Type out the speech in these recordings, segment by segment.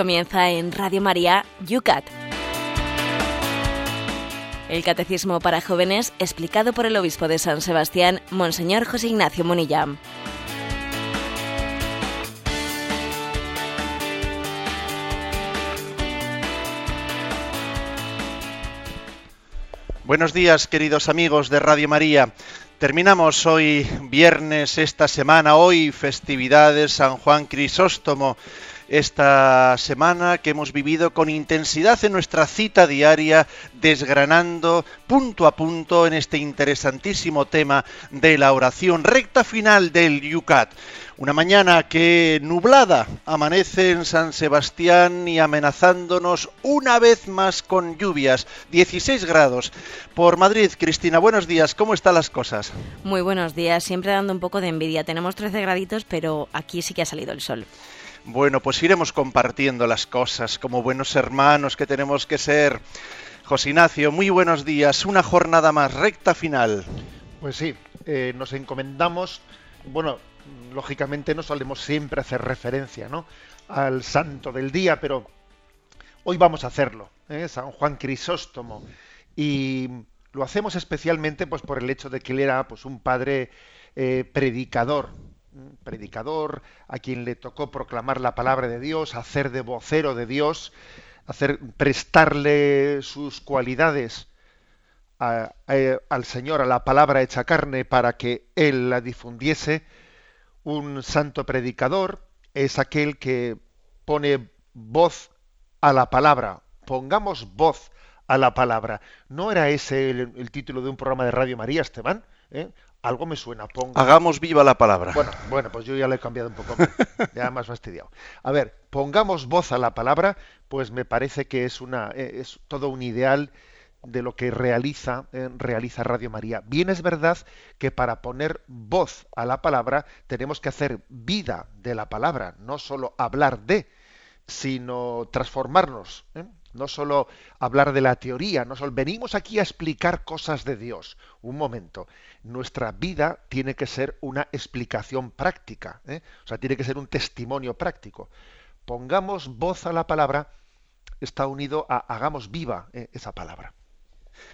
comienza en Radio María Yucat. El Catecismo para Jóvenes explicado por el Obispo de San Sebastián, Monseñor José Ignacio Monilla. Buenos días, queridos amigos de Radio María. Terminamos hoy viernes esta semana, hoy festividades San Juan Crisóstomo, esta semana que hemos vivido con intensidad en nuestra cita diaria, desgranando punto a punto en este interesantísimo tema de la oración, recta final del Yucat. Una mañana que nublada amanece en San Sebastián y amenazándonos una vez más con lluvias, 16 grados. Por Madrid, Cristina, buenos días, ¿cómo están las cosas? Muy buenos días, siempre dando un poco de envidia. Tenemos 13 graditos, pero aquí sí que ha salido el sol. Bueno, pues iremos compartiendo las cosas como buenos hermanos que tenemos que ser. José Ignacio, muy buenos días. Una jornada más recta final. Pues sí, eh, nos encomendamos, bueno, lógicamente no solemos siempre hacer referencia ¿no? al santo del día, pero hoy vamos a hacerlo, ¿eh? San Juan Crisóstomo. Y lo hacemos especialmente pues, por el hecho de que él era pues, un padre eh, predicador, predicador a quien le tocó proclamar la palabra de Dios, hacer de vocero de Dios, hacer prestarle sus cualidades al Señor, a la palabra hecha carne, para que Él la difundiese. Un santo predicador es aquel que pone voz a la palabra. Pongamos voz a la palabra. ¿No era ese el, título de un programa de Radio María, Esteban? ¿Eh? Algo me suena. Hagamos viva la palabra. Bueno, bueno, pues yo ya le he cambiado un poco, ya más fastidiado. A ver, pongamos voz a la palabra, pues me parece que es una, eh, es todo un ideal de lo que realiza, eh, realiza Radio María. Bien es verdad que para poner voz a la palabra tenemos que hacer vida de la palabra, no solo hablar de, sino transformarnos. ¿eh? No solo hablar de la teoría, no solo venimos aquí a explicar cosas de Dios. Un momento, nuestra vida tiene que ser una explicación práctica, ¿eh? o sea, tiene que ser un testimonio práctico. Pongamos voz a la palabra, está unido a hagamos viva ¿eh? esa palabra.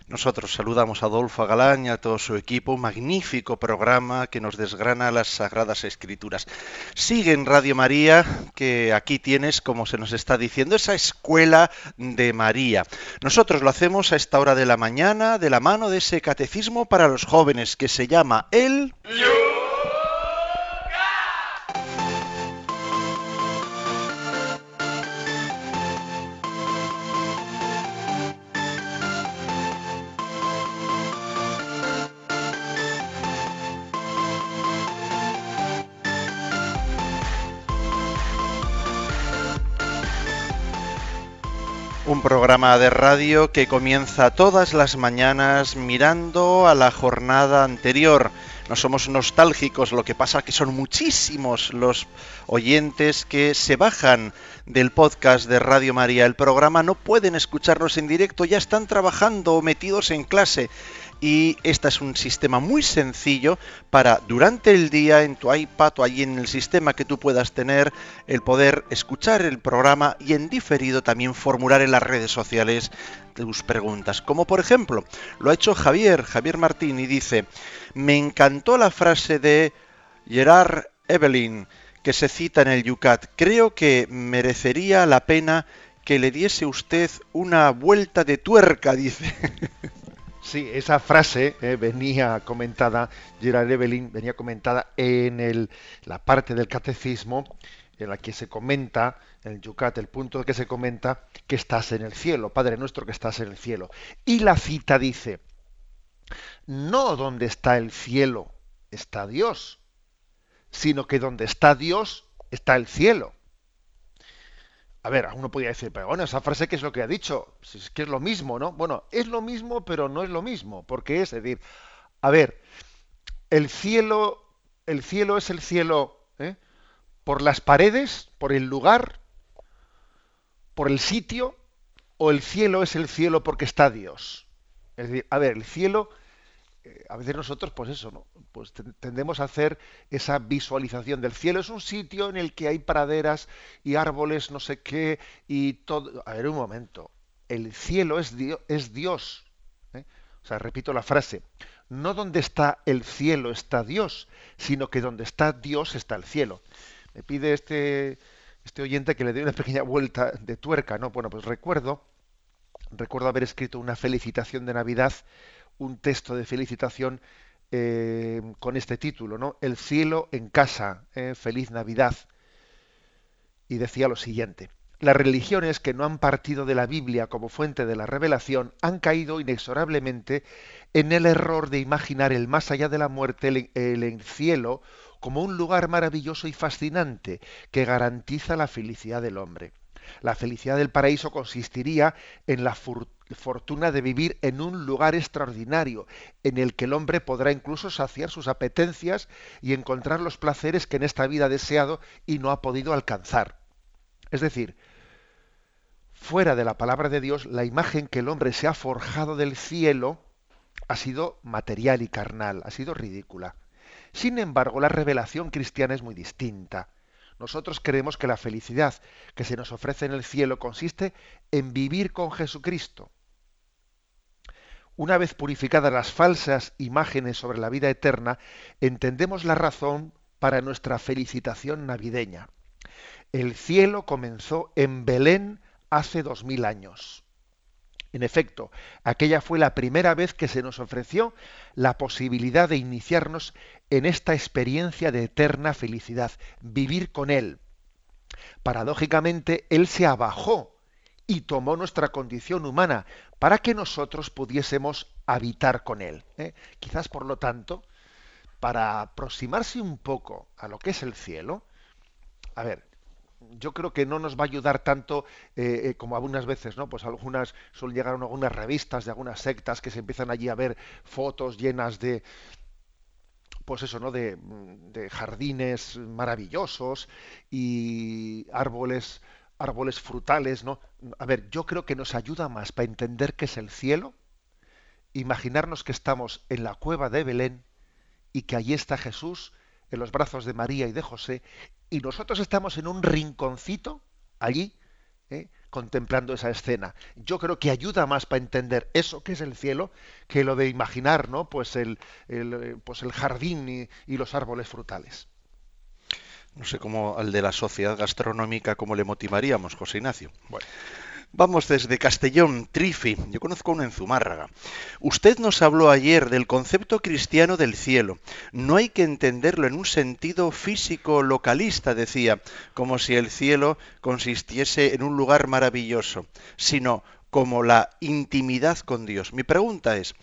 Nosotros saludamos a Adolfo Galán y a todo su equipo, magnífico programa que nos desgrana las Sagradas Escrituras. Sigue en Radio María, que aquí tienes, como se nos está diciendo, esa escuela de María. Nosotros lo hacemos a esta hora de la mañana, de la mano de ese catecismo para los jóvenes que se llama El... un programa de radio que comienza todas las mañanas mirando a la jornada anterior. No somos nostálgicos, lo que pasa que son muchísimos los oyentes que se bajan del podcast de Radio María. El programa no pueden escucharnos en directo, ya están trabajando o metidos en clase y este es un sistema muy sencillo para durante el día en tu iPad o allí en el sistema que tú puedas tener el poder escuchar el programa y en diferido también formular en las redes sociales tus preguntas. Como por ejemplo, lo ha hecho Javier, Javier Martín y dice, me encantó la frase de Gerard Evelyn que se cita en el Yucat. Creo que merecería la pena que le diese usted una vuelta de tuerca, dice. Sí, esa frase eh, venía comentada, Gerard Evelyn venía comentada en la parte del catecismo en la que se comenta, en el Yucat, el punto que se comenta que estás en el cielo, Padre nuestro que estás en el cielo. Y la cita dice, no donde está el cielo está Dios, sino que donde está Dios está el cielo. A ver, uno podría decir, pero bueno, esa frase, ¿qué es lo que ha dicho? Si es que es lo mismo, ¿no? Bueno, es lo mismo, pero no es lo mismo. Porque es decir, a ver, el cielo, el cielo es el cielo ¿eh? por las paredes, por el lugar, por el sitio, o el cielo es el cielo porque está Dios. Es decir, a ver, el cielo a veces nosotros, pues eso, ¿no? Pues tendemos a hacer esa visualización del cielo. Es un sitio en el que hay praderas y árboles, no sé qué, y todo. A ver, un momento. El cielo es, Dios. Es Dios ¿eh? O sea, repito la frase. No donde está el cielo está Dios, sino que donde está Dios está el cielo. Me pide este, este oyente que le dé una pequeña vuelta de tuerca, ¿no? Bueno, pues recuerdo, recuerdo haber escrito una felicitación de Navidad un texto de felicitación eh, con este título, ¿no? El cielo en casa, eh, feliz Navidad. Y decía lo siguiente. Las religiones que no han partido de la Biblia como fuente de la revelación han caído inexorablemente en el error de imaginar el más allá de la muerte, el, el cielo, como un lugar maravilloso y fascinante que garantiza la felicidad del hombre. La felicidad del paraíso consistiría en la fortuna de vivir en un lugar extraordinario, en el que el hombre podrá incluso saciar sus apetencias y encontrar los placeres que en esta vida ha deseado y no ha podido alcanzar. Es decir, fuera de la palabra de Dios, la imagen que el hombre se ha forjado del cielo ha sido material y carnal, ha sido ridícula. Sin embargo, la revelación cristiana es muy distinta. Nosotros creemos que la felicidad que se nos ofrece en el cielo consiste en vivir con Jesucristo. Una vez purificadas las falsas imágenes sobre la vida eterna, entendemos la razón para nuestra felicitación navideña. El cielo comenzó en Belén hace dos mil años. En efecto, aquella fue la primera vez que se nos ofreció la posibilidad de iniciarnos en esta experiencia de eterna felicidad, vivir con Él. Paradójicamente, Él se abajó y tomó nuestra condición humana para que nosotros pudiésemos habitar con Él. ¿eh? Quizás, por lo tanto, para aproximarse un poco a lo que es el cielo, a ver, yo creo que no nos va a ayudar tanto eh, eh, como algunas veces, ¿no? Pues algunas suelen llegar a algunas revistas de algunas sectas que se empiezan allí a ver fotos llenas de pues eso, ¿no? De, de jardines maravillosos y árboles árboles frutales, ¿no? A ver, yo creo que nos ayuda más para entender qué es el cielo, imaginarnos que estamos en la cueva de Belén y que allí está Jesús en los brazos de María y de José y nosotros estamos en un rinconcito allí ¿eh? Contemplando esa escena. Yo creo que ayuda más para entender eso que es el cielo que lo de imaginar, ¿no? Pues el, el pues el jardín y, y, los árboles frutales. No sé cómo al de la sociedad gastronómica cómo le motivaríamos, José Ignacio. Bueno. Vamos desde Castellón, Trifi. Yo conozco uno en Zumárraga. Usted nos habló ayer del concepto cristiano del cielo. No hay que entenderlo en un sentido físico localista, decía, como si el cielo consistiese en un lugar maravilloso, sino como la intimidad con Dios. Mi pregunta es,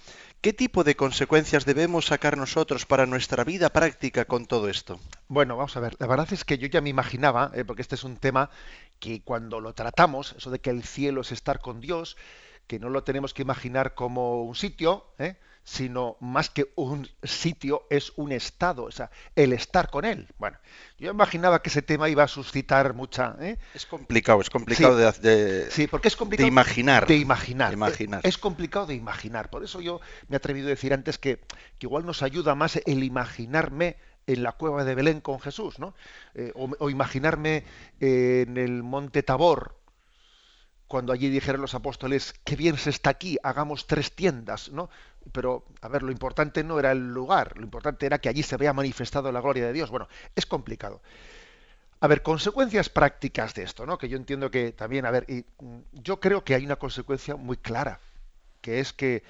¿Qué tipo de consecuencias debemos sacar nosotros para nuestra vida práctica con todo esto? Bueno, vamos a ver. La verdad es que yo ya me imaginaba, eh, porque este es un tema que cuando lo tratamos, eso de que el cielo es estar con Dios, que no lo tenemos que imaginar como un sitio, ¿eh? sino más que un sitio es un estado, o sea, el estar con él. Bueno, yo imaginaba que ese tema iba a suscitar mucha. ¿eh? Es complicado, es complicado de, sí, porque es complicado de imaginar. De imaginar. imaginar. Es, complicado de imaginar. Por eso yo me he atrevido a decir antes que, que igual nos ayuda más el imaginarme en la cueva de Belén con Jesús, ¿no? Eh, o, imaginarme eh, en el monte Tabor, cuando allí dijeron los apóstoles, qué bien se está aquí, hagamos tres tiendas, ¿no? Pero, a ver, lo importante no era el lugar, lo importante era que allí se había manifestado la gloria de Dios. Bueno, es complicado. A ver, consecuencias prácticas de esto, ¿no? Que yo entiendo que también, a ver, y, mm, yo creo que hay una consecuencia muy clara, que es que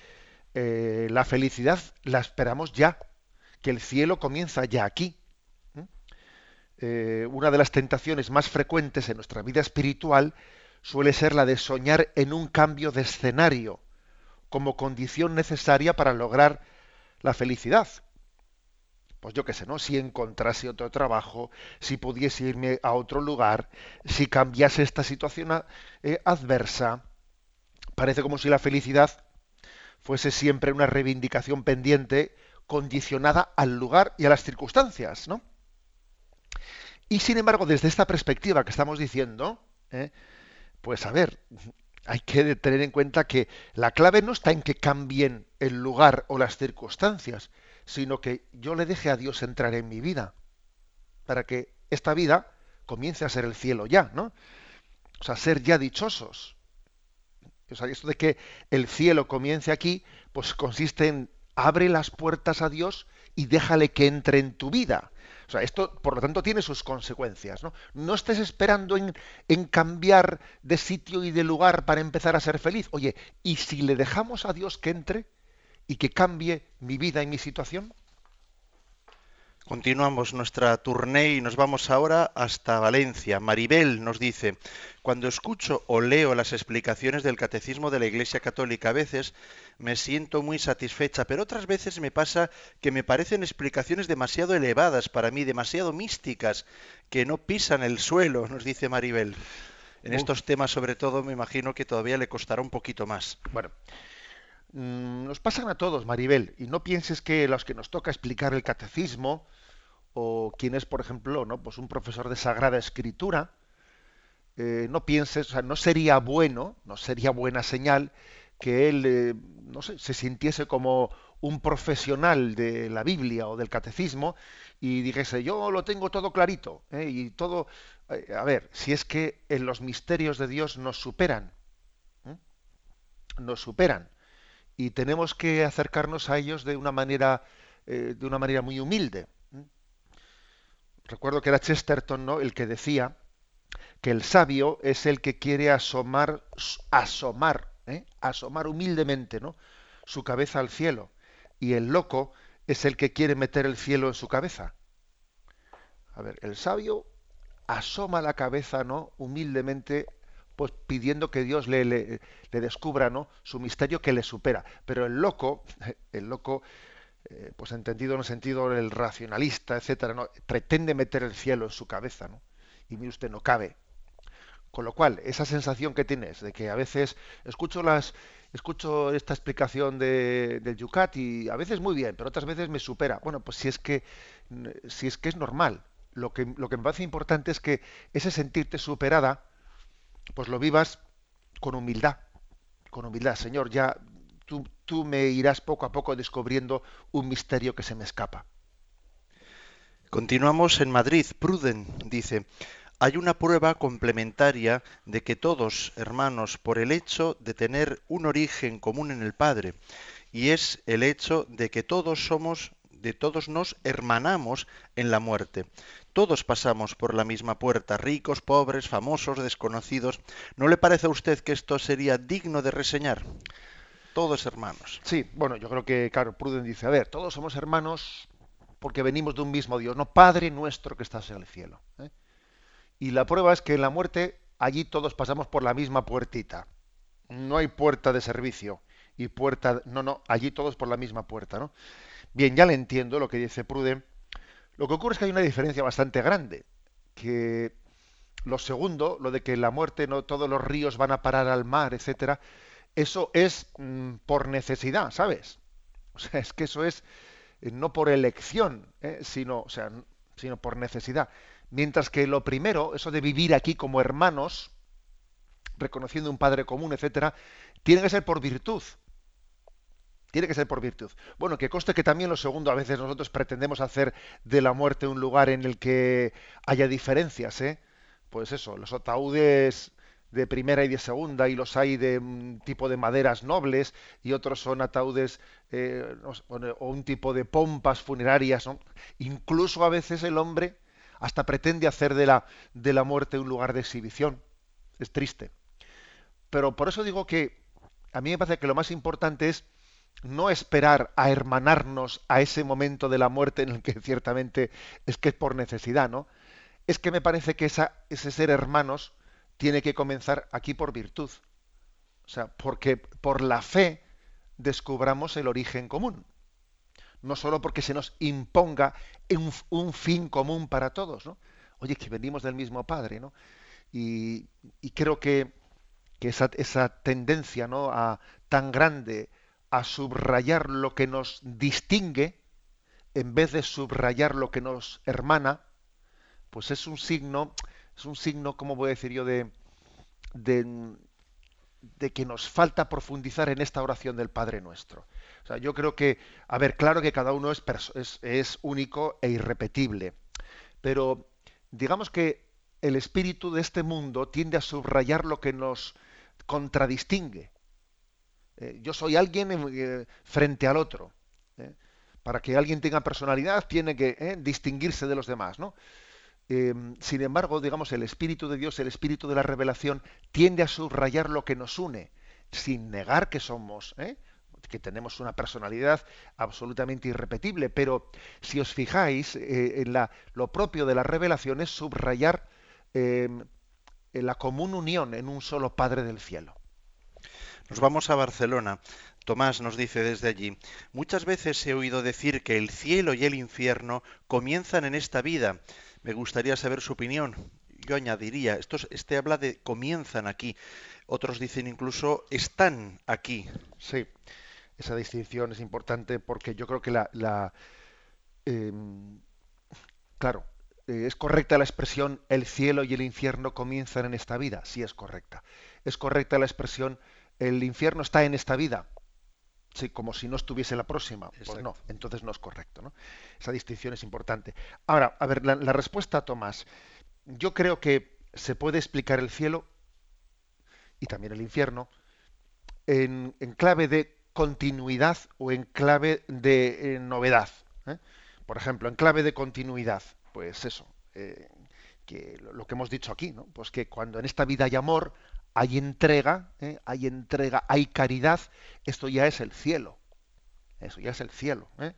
eh, la felicidad la esperamos ya, que el cielo comienza ya aquí. Eh, una de las tentaciones más frecuentes en nuestra vida espiritual suele ser la de soñar en un cambio de escenario como condición necesaria para lograr la felicidad. Pues yo qué sé, ¿no? Si encontrase otro trabajo, si pudiese irme a otro lugar, si cambiase esta situación eh, adversa, parece como si la felicidad fuese siempre una reivindicación pendiente condicionada al lugar y a las circunstancias, ¿no? Y sin embargo, desde esta perspectiva que estamos diciendo, ¿eh? pues a ver, hay que tener en cuenta que la clave no está en que cambien el lugar o las circunstancias, sino que yo le deje a Dios entrar en mi vida, para que esta vida comience a ser el cielo ya, ¿no? O sea, ser ya dichosos. O sea, esto de que el cielo comience aquí, pues consiste en abre las puertas a Dios y déjale que entre en tu vida. O sea, esto, por lo tanto, tiene sus consecuencias. No, no estés esperando en, en, cambiar de sitio y de lugar para empezar a ser feliz. Oye, ¿y si le dejamos a Dios que entre y que cambie mi vida y mi situación? Continuamos nuestra tournée y nos vamos ahora hasta Valencia. Maribel nos dice, cuando escucho o leo las explicaciones del Catecismo de la Iglesia Católica, a veces me siento muy satisfecha, pero otras veces me pasa que me parecen explicaciones demasiado elevadas para mí, demasiado místicas, que no pisan el suelo, nos dice Maribel. En estos temas, sobre todo, me imagino que todavía le costará un poquito más. Bueno, nos pasan a todos, Maribel, y no pienses que los que nos toca explicar el catecismo, o quien es, por ejemplo, ¿no? pues un profesor de Sagrada Escritura, eh, no pienses, o sea, no sería bueno, no sería buena señal que él, eh, no sé, se sintiese como un profesional de la Biblia o del catecismo y dijese, yo lo tengo todo clarito, ¿eh? y todo, a ver, si es que en los misterios de Dios nos superan, nos superan, y tenemos que acercarnos a ellos de una manera, de una manera muy humilde recuerdo que era Chesterton, ¿no? El que decía que el sabio es el que quiere asomar, asomar, ¿eh? asomar humildemente, ¿no? Su cabeza al cielo. Y el loco es el que quiere meter el cielo en su cabeza. A ver, el sabio asoma la cabeza, ¿no? Humildemente, pues pidiendo que Dios le, le, descubra, ¿no? Su misterio que le supera. Pero el loco, el loco eh, pues entendido en el sentido del racionalista, etcétera, ¿no? pretende meter el cielo en su cabeza, ¿no? Y mire usted, no cabe. Con lo cual, esa sensación que tienes de que a veces escucho las escucho esta explicación de, del Yucat y a veces muy bien, pero otras veces me supera. Bueno, pues si es que si es que es normal. Lo que, lo que me parece importante es que ese sentirte superada, pues lo vivas con humildad. Con humildad, Señor, ya tú, me irás poco a poco descubriendo un misterio que se me escapa. Continuamos en Madrid. Pruden dice, hay una prueba complementaria de que todos, hermanos, por el hecho de tener un origen común en el Padre, y es el hecho de que todos somos, de todos nos hermanamos en la muerte. Todos pasamos por la misma puerta, ricos, pobres, famosos, desconocidos. ¿No le parece a usted que esto sería digno de reseñar? todos hermanos. Sí, bueno, yo creo que, claro, Pruden dice, a ver, todos somos hermanos porque venimos de un mismo Dios, no Padre nuestro que estás en el cielo. ¿eh? Y la prueba es que en la muerte allí todos pasamos por la misma puertita. No hay puerta de servicio y puerta, no, no, allí todos por la misma puerta, ¿no? Bien, ya le entiendo lo que dice Pruden. Lo que ocurre es que hay una diferencia bastante grande, que lo segundo, lo de que la muerte no todos los ríos van a parar al mar, etcétera, eso es mm, por necesidad, ¿sabes? O sea, es que eso es eh, no por elección, ¿eh? sino, o sea, sino por necesidad. Mientras que lo primero, eso de vivir aquí como hermanos, reconociendo un padre común, etcétera, tiene que ser por virtud. Tiene que ser por virtud. Bueno, que conste que también lo segundo, a veces nosotros pretendemos hacer de la muerte un lugar en el que haya diferencias, ¿eh? Pues eso, los ataúdes de primera y de segunda y los hay de un tipo de maderas nobles y otros son ataúdes eh, o un tipo de pompas funerarias. Incluso a veces el hombre hasta pretende hacer de la, de la muerte un lugar de exhibición. Es triste. Pero por eso digo que a mí me parece que lo más importante es no esperar a hermanarnos a ese momento de la muerte en el que ciertamente es que es por necesidad, ¿no? Es que me parece que esa, ese ser hermanos tiene que comenzar aquí por virtud. O sea, porque por la fe descubramos el origen común. No solo porque se nos imponga un, fin común para todos, ¿no? Oye, que venimos del mismo Padre, ¿no? Y, creo que, esa, esa, tendencia ¿no? a, tan grande a subrayar lo que nos distingue, en vez de subrayar lo que nos hermana, pues es un signo es un signo, ¿cómo voy a decir yo?, de, de que nos falta profundizar en esta oración del Padre Nuestro. O sea, yo creo que, a ver, claro que cada uno es, es único e irrepetible, pero digamos que el espíritu de este mundo tiende a subrayar lo que nos contradistingue. Eh, yo soy alguien eh, frente al otro. ¿eh? Para que alguien tenga personalidad tiene que distinguirse de los demás, ¿no? Em, sin embargo, digamos, el Espíritu de Dios, el Espíritu de la revelación, tiende a subrayar lo que nos une, sin negar que somos, que tenemos una personalidad absolutamente irrepetible. Pero si os fijáis, en la, lo propio de la revelación es subrayar em, la común unión en un solo Padre del cielo. Nos vamos a Barcelona. Tomás nos dice desde allí, muchas veces he oído decir que el cielo y el infierno comienzan en esta vida. Me gustaría saber su opinión. Yo añadiría, este habla de comienzan aquí. Otros dicen incluso están aquí. Sí, esa distinción es importante porque yo creo que la... Em, claro, eh, es correcta la expresión el cielo y el infierno comienzan en esta vida. Sí es correcta. Es correcta la expresión el infierno está en esta vida. Sí, como si no estuviese la próxima. Pues no, entonces no es correcto. ¿no? Esa distinción es importante. Ahora, a ver, la, respuesta a Tomás. Yo creo que se puede explicar el cielo y también el infierno en, clave de continuidad o en clave de eh, novedad. ¿eh? Por ejemplo, en clave de continuidad, pues eso, eh, que lo que hemos dicho aquí, ¿no? Pues que cuando en esta vida hay amor, hay entrega, ¿eh? hay entrega, hay caridad, esto ya es el cielo. Eso ya es el cielo. ¿eh?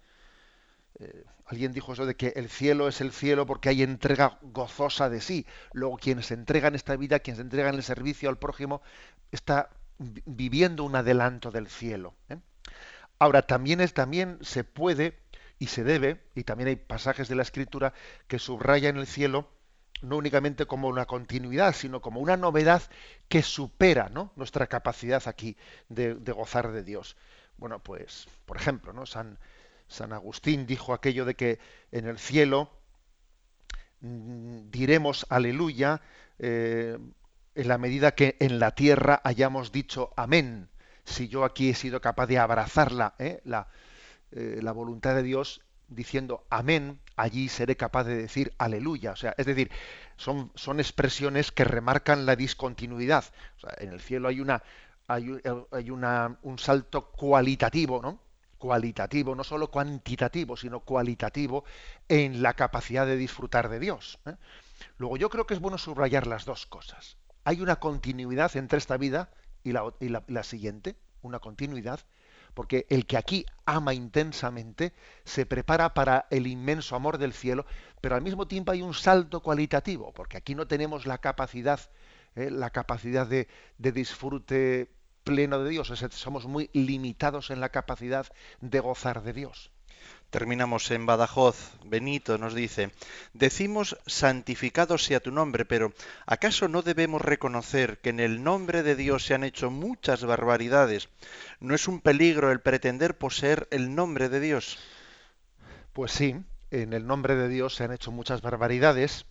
Eh, alguien dijo eso de que el cielo es el cielo porque hay entrega gozosa de sí. Luego quien se entrega en esta vida, quien se entrega en el servicio al prójimo, está viviendo un adelanto del cielo. Ahora también es también se puede y se debe y también hay pasajes de la escritura que subrayan el cielo no únicamente como una continuidad, sino como una novedad que supera nuestra capacidad aquí de, gozar de Dios. Bueno, pues, por ejemplo, ¿no? San, San Agustín dijo aquello de que en el cielo mm, diremos aleluya eh, en la medida que en la tierra hayamos dicho amén. Si yo aquí he sido capaz de abrazar ¿eh? la, eh, la voluntad de Dios, diciendo amén, allí seré capaz de decir aleluya. O sea, es decir, son, son expresiones que remarcan la discontinuidad. O sea, en el cielo hay una hay, hay una, un salto cualitativo, ¿no? Cualitativo, no solo cuantitativo, sino cualitativo en la capacidad de disfrutar de Dios. ¿eh? Luego yo creo que es bueno subrayar las dos cosas. Hay una continuidad entre esta vida y la, y la siguiente, una continuidad, porque el que aquí ama intensamente se prepara para el inmenso amor del cielo, pero al mismo tiempo hay un salto cualitativo, porque aquí no tenemos la capacidad, eh, la capacidad de, de disfrute pleno de Dios, somos muy limitados en la capacidad de gozar de Dios. Terminamos en Badajoz. Benito nos dice, decimos santificado sea tu nombre, pero ¿acaso no debemos reconocer que en el nombre de Dios se han hecho muchas barbaridades? ¿No es un peligro el pretender poseer el nombre de Dios? Pues sí, en el nombre de Dios se han hecho muchas barbaridades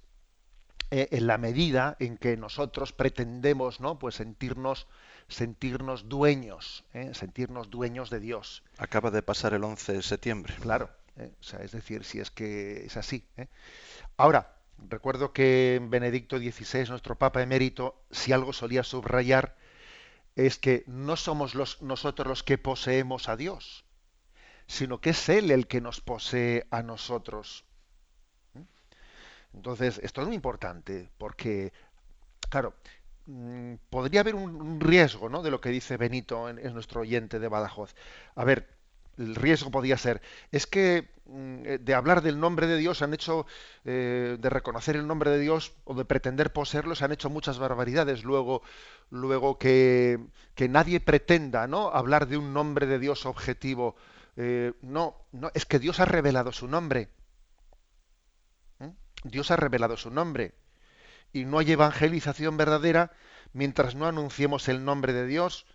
eh, en la medida en que nosotros pretendemos, ¿no? Pues sentirnos sentirnos dueños, ¿eh? sentirnos dueños de Dios. Acaba de pasar el 11 de septiembre. Claro, ¿eh? o sea, es decir, si es que es así. ¿eh? Ahora, recuerdo que Benedicto XVI, nuestro Papa emérito, si algo solía subrayar, es que no somos los, nosotros los que poseemos a Dios, sino que es Él el que nos posee a nosotros. Entonces, esto es muy importante, porque, claro, Mm, podría haber un, riesgo ¿no? de lo que dice Benito, en, nuestro oyente de Badajoz. A ver, el riesgo podría ser, es que mm, eh, de hablar del nombre de Dios han hecho, eh, de reconocer el nombre de Dios o de pretender poseerlo, se han hecho muchas barbaridades. Luego, luego que, que nadie pretenda ¿no? hablar de un nombre de Dios objetivo. Eh, no, no, es que Dios ha revelado su nombre. Dios ha revelado su nombre y no hay evangelización verdadera mientras no anunciemos el nombre de Dios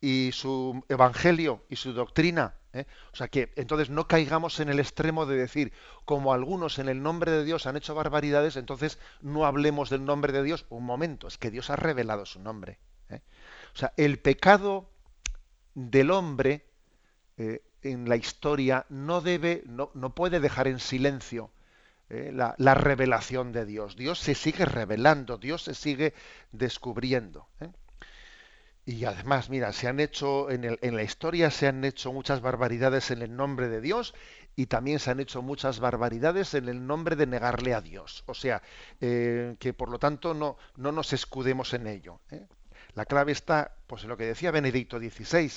y su evangelio y su doctrina. ¿eh? O sea que entonces no caigamos en el extremo de decir, como algunos en el nombre de Dios han hecho barbaridades, entonces no hablemos del nombre de Dios. Un momento, es que Dios ha revelado su nombre. ¿eh? O sea, el pecado del hombre eh, en la historia no debe, no, no puede dejar en silencio eh, la, la, revelación de Dios. Dios se sigue revelando, Dios se sigue descubriendo. ¿eh? Y además, mira, se han hecho en, la historia se han hecho muchas barbaridades en el nombre de Dios y también se han hecho muchas barbaridades en el nombre de negarle a Dios. O sea, eh, que por lo tanto no, no nos escudemos en ello. La clave está, pues en lo que decía Benedicto XVI,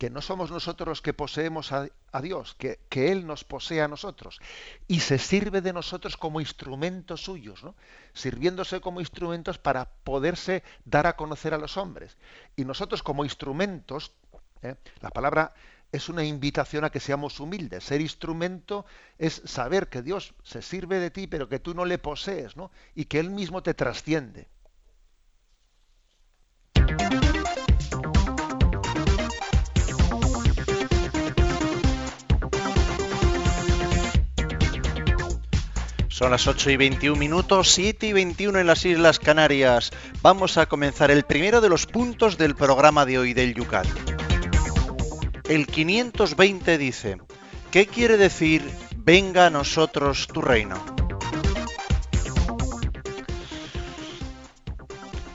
que no somos nosotros los que poseemos a, Dios, que, que, Él nos posee a nosotros y se sirve de nosotros como instrumentos suyos, sirviéndose como instrumentos para poderse dar a conocer a los hombres. Y nosotros como instrumentos, ¿eh? la palabra es una invitación a que seamos humildes. Ser instrumento es saber que Dios se sirve de ti, pero que tú no le posees, ¿no? y que Él mismo te trasciende. Son las 8 y 21 minutos, 7 y 21 en las Islas Canarias. Vamos a comenzar el primero de los puntos del programa de hoy del Yucat. El 520 dice, ¿qué quiere decir venga a nosotros tu reino?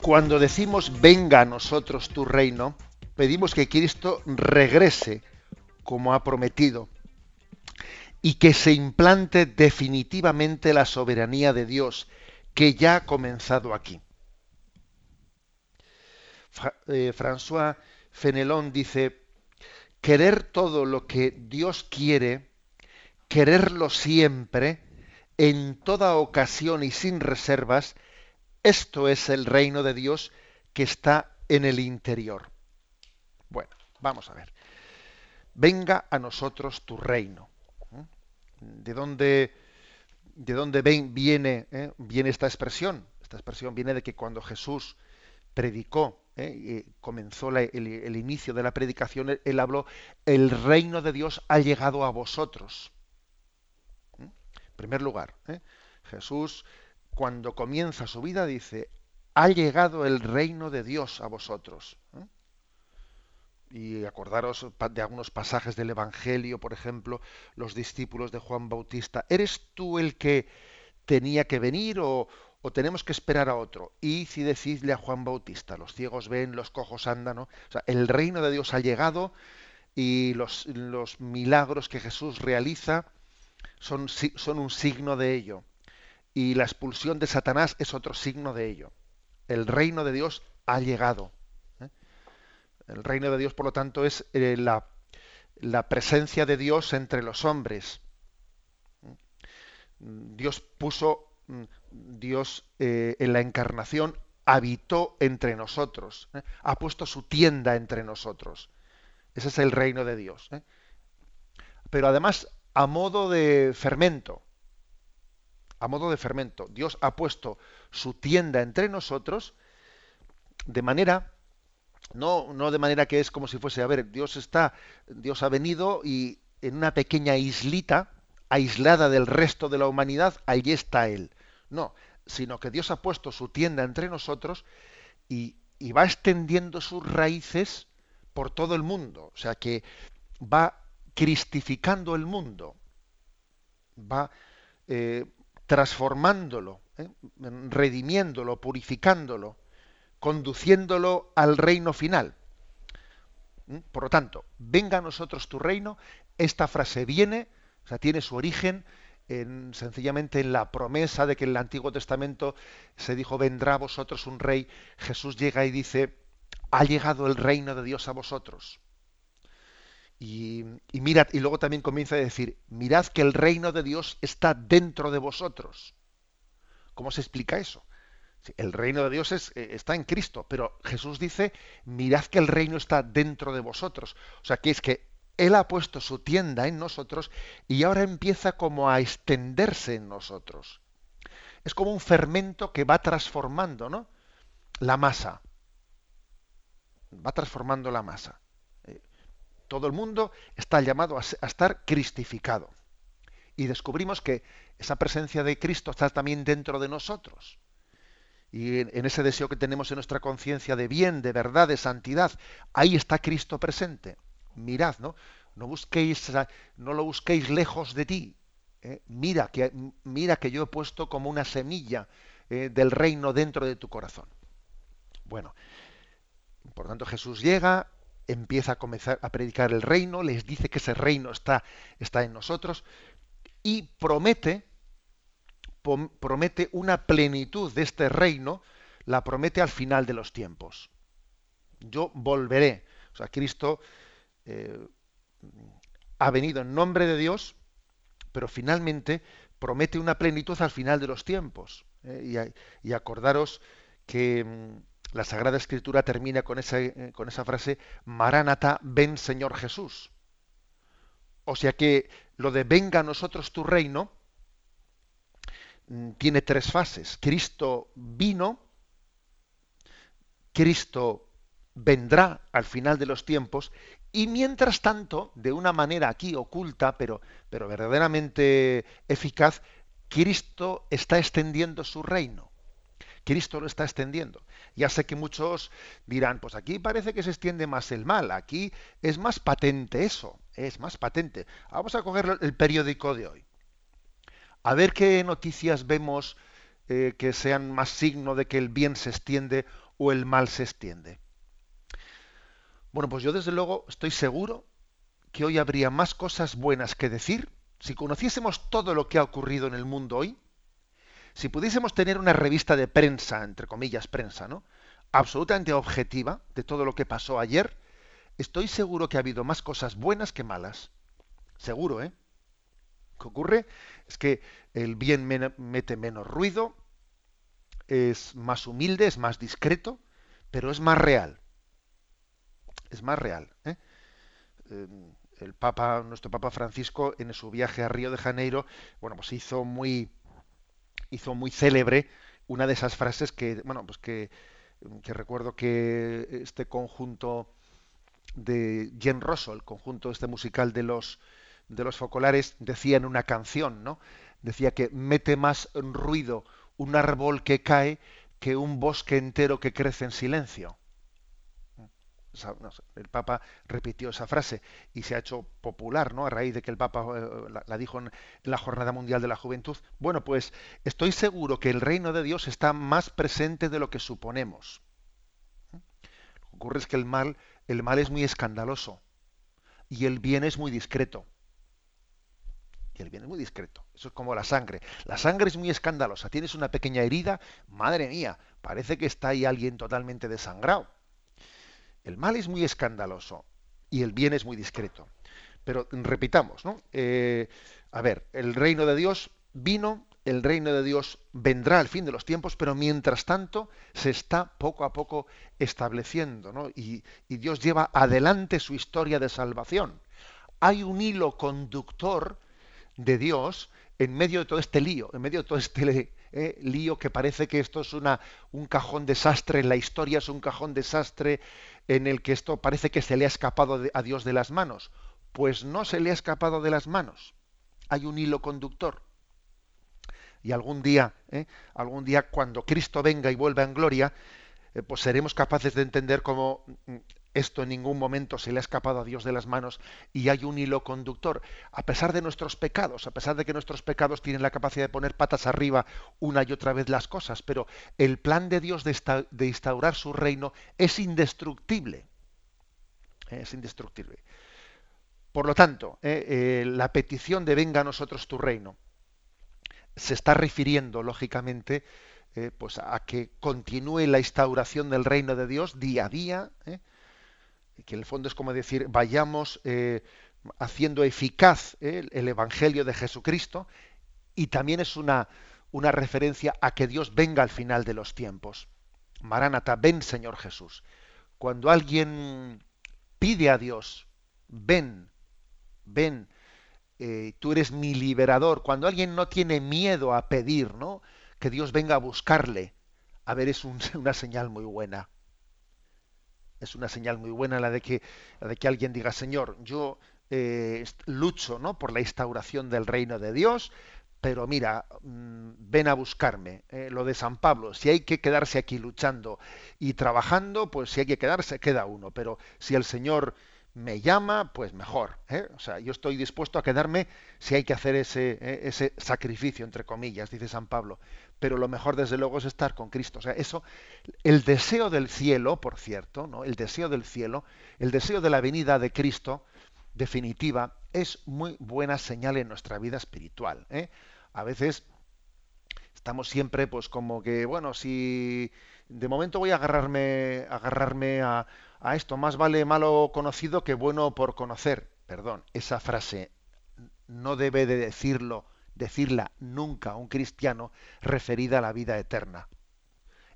Cuando decimos venga a nosotros tu reino, pedimos que Cristo regrese como ha prometido y que se implante definitivamente la soberanía de Dios, que ya ha comenzado aquí. Eh, François Fenelon dice, querer todo lo que Dios quiere, quererlo siempre, en toda ocasión y sin reservas, esto es el reino de Dios que está en el interior. Bueno, vamos a ver. Venga a nosotros tu reino de dónde, de dónde viene, eh, viene esta expresión. Esta expresión viene de que cuando Jesús predicó, eh, comenzó el, inicio de la predicación, él, habló, el reino de Dios ha llegado a vosotros. ¿Mm? En primer lugar, eh, Jesús cuando comienza su vida dice, ha llegado el reino de Dios a vosotros. ¿eh? Y acordaros de algunos pasajes del Evangelio, por ejemplo, los discípulos de Juan Bautista, ¿eres tú el que tenía que venir o, o tenemos que esperar a otro? Y si decidle a Juan Bautista, los ciegos ven, los cojos andan, ¿no? O sea, el reino de Dios ha llegado y los, los milagros que Jesús realiza son, son un signo de ello. Y la expulsión de Satanás es otro signo de ello. El reino de Dios ha llegado. El reino de Dios, por lo tanto, es eh, la, la, presencia de Dios entre los hombres. Dios puso, mm, Dios eh, en la encarnación habitó entre nosotros, ¿eh? ha puesto su tienda entre nosotros. Ese es el reino de Dios. ¿eh? Pero además, a modo de fermento, a modo de fermento, Dios ha puesto su tienda entre nosotros de manera no, no de manera que es como si fuese, a ver, Dios está, Dios ha venido y en una pequeña islita, aislada del resto de la humanidad, allí está Él. No, sino que Dios ha puesto su tienda entre nosotros y, y va extendiendo sus raíces por todo el mundo. O sea que va cristificando el mundo, va eh, transformándolo, eh, redimiéndolo, purificándolo conduciéndolo al reino final. ¿Mm? Por lo tanto, venga a nosotros tu reino, esta frase viene, o sea, tiene su origen en, sencillamente en la promesa de que en el Antiguo Testamento se dijo, vendrá a vosotros un rey. Jesús llega y dice, ha llegado el reino de Dios a vosotros. Y, y mirad, y luego también comienza a decir, mirad que el reino de Dios está dentro de vosotros. ¿Cómo se explica eso? El reino de Dios es, eh, está en Cristo, pero Jesús dice, mirad que el reino está dentro de vosotros. O sea, que es que Él ha puesto su tienda en nosotros y ahora empieza como a extenderse en nosotros. Es como un fermento que va transformando ¿no? la masa. Va transformando la masa. Eh, todo el mundo está llamado a, a estar cristificado. Y descubrimos que esa presencia de Cristo está también dentro de nosotros y en, ese deseo que tenemos en nuestra conciencia de bien, de verdad, de santidad, ahí está Cristo presente. Mirad, ¿no? No busquéis, no lo busquéis lejos de ti. ¿eh? Mira, que, mira que yo he puesto como una semilla eh, del reino dentro de tu corazón. Bueno, por tanto Jesús llega, empieza a comenzar a predicar el reino, les dice que ese reino está, está en nosotros y promete, promete una plenitud de este reino, la promete al final de los tiempos. Yo volveré. O sea, Cristo eh, ha venido en nombre de Dios, pero finalmente promete una plenitud al final de los tiempos. Eh, y, acordaros que mm, la Sagrada Escritura termina con esa, eh, con esa frase, Maránata, ven Señor Jesús. O sea que lo de venga a nosotros tu reino tiene tres fases. Cristo vino, Cristo vendrá al final de los tiempos y mientras tanto, de una manera aquí oculta, pero, pero verdaderamente eficaz, Cristo está extendiendo su reino. Cristo lo está extendiendo. Ya sé que muchos dirán, pues aquí parece que se extiende más el mal, aquí es más patente eso, es más patente. Vamos a coger el periódico de hoy. A ver qué noticias vemos eh, que sean más signo de que el bien se extiende o el mal se extiende. Bueno, pues yo desde luego estoy seguro que hoy habría más cosas buenas que decir si conociésemos todo lo que ha ocurrido en el mundo hoy si pudiésemos tener una revista de prensa, entre comillas prensa, ¿no? absolutamente objetiva de todo lo que pasó ayer, estoy seguro que ha habido más cosas buenas que malas. Seguro, ¿eh? Que ocurre es que el bien mete menos ruido, es más humilde, es más discreto, pero es más real. Es más real. ¿eh? Em, el Papa, nuestro Papa Francisco, en su viaje a Río de Janeiro, bueno, pues hizo muy, hizo muy célebre una de esas frases que, bueno, pues que, recuerdo que este conjunto de Jen Rosso, el conjunto este musical de los de los focolares, decía en una canción, ¿no? Decía que mete más ruido un árbol que cae que un bosque entero que crece en silencio el Papa repitió esa frase y se ha hecho popular, ¿no? A raíz de que el Papa eh, la, dijo en, la Jornada Mundial de la Juventud. Bueno, pues estoy seguro que el reino de Dios está más presente de lo que suponemos. Lo que ocurre es que el mal, el mal es muy escandaloso y el bien es muy discreto. Y el bien es muy discreto. Eso es como la sangre. La sangre es muy escandalosa. Tienes una pequeña herida, madre mía, parece que está ahí alguien totalmente desangrado el mal es muy escandaloso y el bien es muy discreto. Pero repitamos, ¿no? Eh, a ver, el reino de Dios vino, el reino de Dios vendrá al fin de los tiempos, pero mientras tanto se está poco a poco estableciendo, ¿no? Y, y Dios lleva adelante su historia de salvación. Hay un hilo conductor de Dios en medio de todo este lío, en medio de todo este eh, lío que parece que esto es una, un cajón desastre, la historia es un cajón desastre en el que esto parece que se le ha escapado a Dios de las manos. Pues no se le ha escapado de las manos. Hay un hilo conductor. Y algún día, eh, algún día cuando Cristo venga y vuelva en gloria, eh, pues seremos capaces de entender cómo mm, esto en ningún momento se le ha escapado a Dios de las manos y hay un hilo conductor. A pesar de nuestros pecados, a pesar de que nuestros pecados tienen la capacidad de poner patas arriba una y otra vez las cosas, pero el plan de Dios de, instaurar su reino es indestructible. Es indestructible. Por lo tanto, eh, eh, la petición de venga a nosotros tu reino se está refiriendo, lógicamente, eh, pues a que continúe la instauración del reino de Dios día a día, que en el fondo es como decir, vayamos eh, haciendo eficaz eh, el Evangelio de Jesucristo, y también es una, una referencia a que Dios venga al final de los tiempos. Maránata, ven Señor Jesús. Cuando alguien pide a Dios, ven, ven, eh, tú eres mi liberador. Cuando alguien no tiene miedo a pedir, ¿no? Que Dios venga a buscarle. A ver, es una señal muy buena es una señal muy buena la de que, de que alguien diga, Señor, yo eh, lucho ¿no? por la instauración del reino de Dios, pero mira, mm, ven a buscarme. Eh, lo de San Pablo, si hay que quedarse aquí luchando y trabajando, pues si hay que quedarse, queda uno. Pero si el Señor me llama, pues mejor. ¿eh? O sea, yo estoy dispuesto a quedarme si hay que hacer ese, eh, ese sacrificio, entre comillas, dice San Pablo. Pero lo mejor, desde luego, es estar con Cristo. O sea, eso, el deseo del cielo, por cierto, ¿no? El deseo del cielo, el deseo de la venida de Cristo, definitiva, es muy buena señal en nuestra vida espiritual. ¿eh? A veces estamos siempre, pues, como que, bueno, si de momento voy a agarrarme, agarrarme a, a esto, más vale malo conocido que bueno por conocer. Perdón, esa frase no debe de decirlo, decirla nunca un cristiano referida a la vida eterna.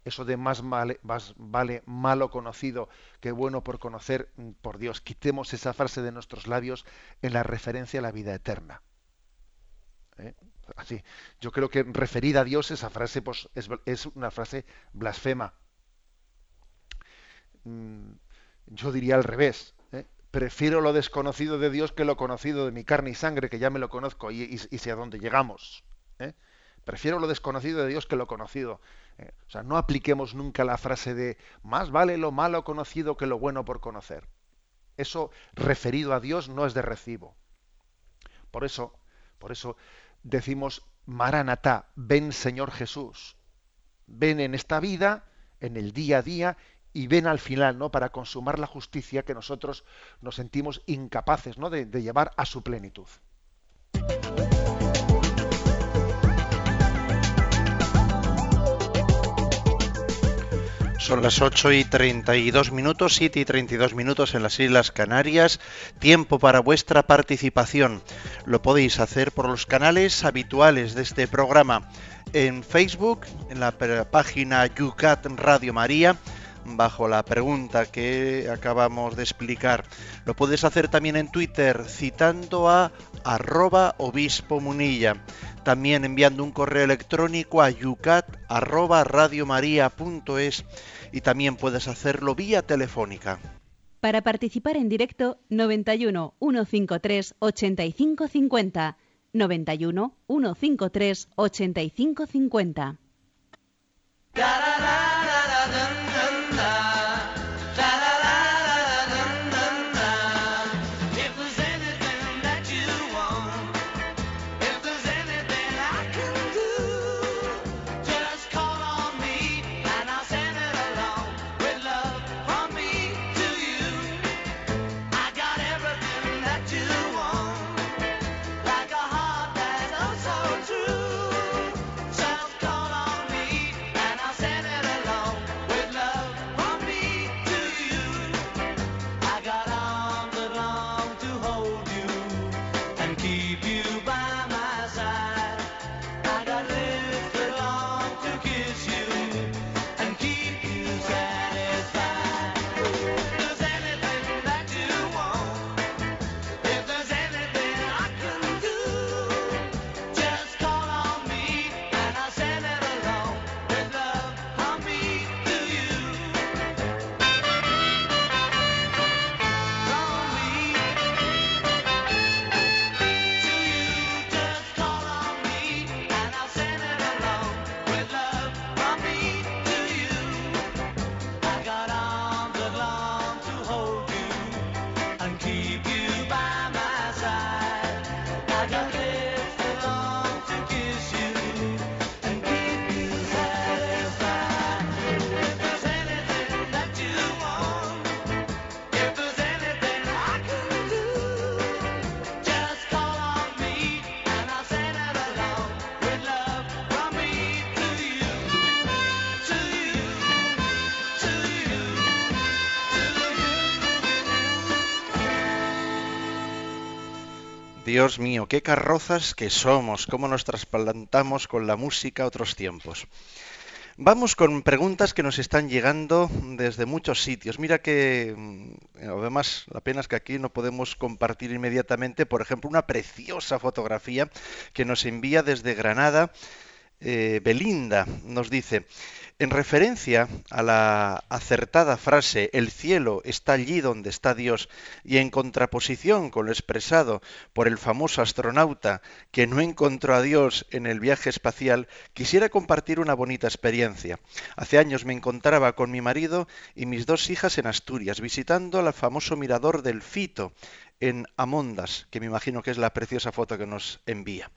Eso de más más vale malo conocido que bueno por conocer, por Dios, quitemos esa frase de nuestros labios en la referencia a la vida eterna. ¿Eh? Así, yo creo que referida a Dios esa frase pues, es, es una frase blasfema. Mm, yo diría al revés. ¿eh? Prefiero lo desconocido de Dios que lo conocido de mi carne y sangre, que ya me lo conozco y, sé a dónde llegamos. ¿eh? Prefiero lo desconocido de Dios que lo conocido. ¿eh? O sea, no apliquemos nunca la frase de más vale lo malo conocido que lo bueno por conocer. Eso referido a Dios no es de recibo. Por eso, por eso decimos Maranatá, ven Señor Jesús. Ven en esta vida, en el día a día y ven al final, ¿no? Para consumar la justicia que nosotros nos sentimos incapaces, ¿no? De, de llevar a su plenitud. Son las 8 y 32 minutos, 7 y 32 minutos en las Islas Canarias. Tiempo para vuestra participación. Lo podéis hacer por los canales habituales de este programa. En Facebook, en la página Yucat Radio María bajo la pregunta que acabamos de explicar. Lo puedes hacer también en Twitter citando a arroba obispo munilla. También enviando un correo electrónico a yucat arroba radiomaria.es y también puedes hacerlo vía telefónica. Para participar en directo 91 153 8550 91 153 8550. Dios mío, qué carrozas que somos, cómo nos trasplantamos con la música a otros tiempos. Vamos con preguntas que nos están llegando desde muchos sitios. Mira que mm, además la pena es que aquí no podemos compartir inmediatamente, por ejemplo, una preciosa fotografía que nos envía desde Granada eh, Belinda nos dice, en referencia a la acertada frase el cielo está allí donde está Dios y en contraposición con lo expresado por el famoso astronauta que no encontró a Dios en el viaje espacial, quisiera compartir una bonita experiencia. Hace años me encontraba con mi marido y mis dos hijas en Asturias visitando el famoso mirador del Fito en Amondas, que me imagino que es la preciosa foto que nos envía.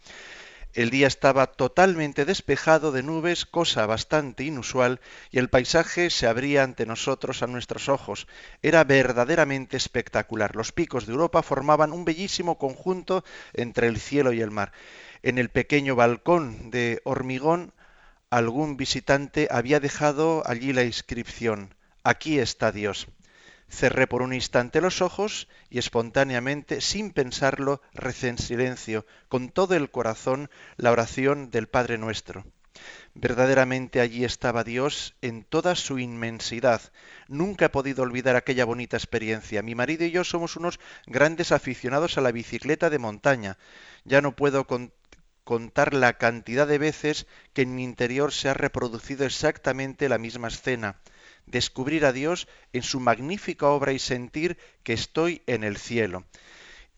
El día estaba totalmente despejado de nubes, cosa bastante inusual, y el paisaje se abría ante nosotros a nuestros ojos. Era verdaderamente espectacular. Los picos de Europa formaban un bellísimo conjunto entre el cielo y el mar. En el pequeño balcón de hormigón algún visitante había dejado allí la inscripción Aquí está Dios. Cerré por un instante los ojos y espontáneamente, sin pensarlo, recé en silencio, con todo el corazón, la oración del Padre nuestro. Verdaderamente allí estaba Dios en toda su inmensidad. Nunca he podido olvidar aquella bonita experiencia. Mi marido y yo somos unos grandes aficionados a la bicicleta de montaña. Ya no puedo contar la cantidad de veces que en mi interior se ha reproducido exactamente la misma escena descubrir a Dios en su magnífica obra y sentir que estoy en el cielo.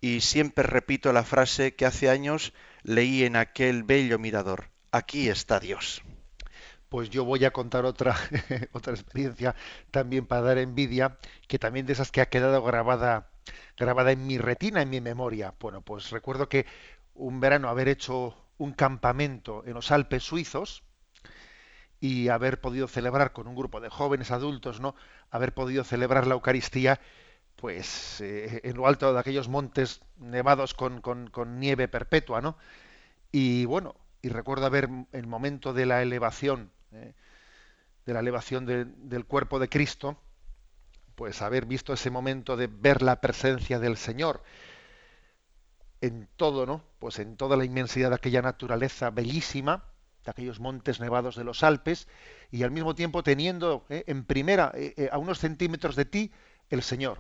Y siempre repito la frase que hace años leí en aquel bello mirador. Aquí está Dios. Pues yo voy a contar otra, otra experiencia también para dar envidia, que también de esas que ha quedado grabada, grabada en mi retina, en mi memoria. Bueno, pues recuerdo que un verano haber hecho un campamento en los Alpes suizos, y haber podido celebrar con un grupo de jóvenes adultos, ¿no? Haber podido celebrar la Eucaristía, pues eh, en lo alto de aquellos montes nevados con, con, nieve perpetua, ¿no? Y bueno, y recuerdo haber el momento de la elevación, ¿eh? de la elevación del cuerpo de Cristo, pues haber visto ese momento de ver la presencia del Señor en todo, ¿no? Pues en toda la inmensidad de aquella naturaleza bellísima, de aquellos montes nevados de los Alpes, y al mismo tiempo teniendo eh, en primera, eh, eh, a unos centímetros de ti, el Señor.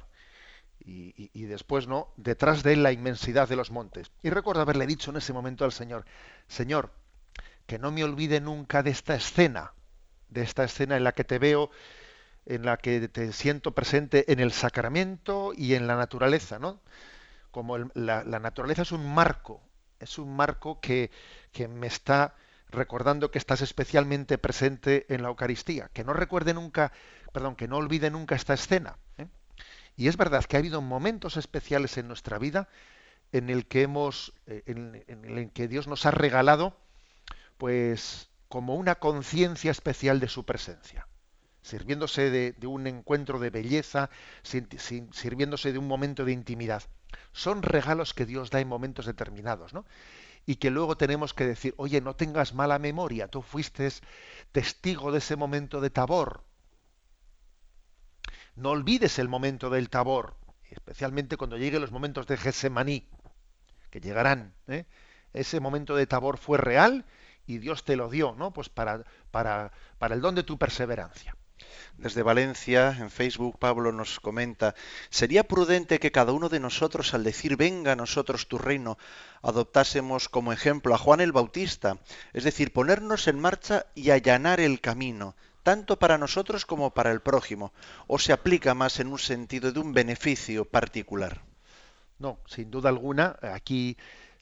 Y, después, ¿no? Detrás de él la inmensidad de los montes. Y recuerdo haberle dicho en ese momento al Señor, Señor, que no me olvide nunca de esta escena, de esta escena en la que te veo, en la que te siento presente en el sacramento y en la naturaleza, ¿no? Como la, naturaleza es un marco, es un marco que, que me está recordando que estás especialmente presente en la Eucaristía, que no recuerde nunca, perdón, que no olvide nunca esta escena. ¿eh? Y es verdad que ha habido momentos especiales en nuestra vida en el que hemos, eh, en, el que Dios nos ha regalado, pues, como una conciencia especial de su presencia, sirviéndose de, un encuentro de belleza, sirviéndose de un momento de intimidad. Son regalos que Dios da en momentos determinados, ¿no? Y que luego tenemos que decir, oye, no tengas mala memoria, tú fuiste testigo de ese momento de tabor. No olvides el momento del tabor, especialmente cuando lleguen los momentos de Gesemaní, que llegarán. ¿eh? Ese momento de tabor fue real y Dios te lo dio, ¿no? Pues para, para, para el don de tu perseverancia. Desde Valencia, en Facebook, Pablo nos comenta, ¿sería prudente que cada uno de nosotros, al decir venga a nosotros tu reino, adoptásemos como ejemplo a Juan el Bautista? Es decir, ponernos en marcha y allanar el camino, tanto para nosotros como para el prójimo, o se aplica más en un sentido de un beneficio particular? No, sin duda alguna, aquí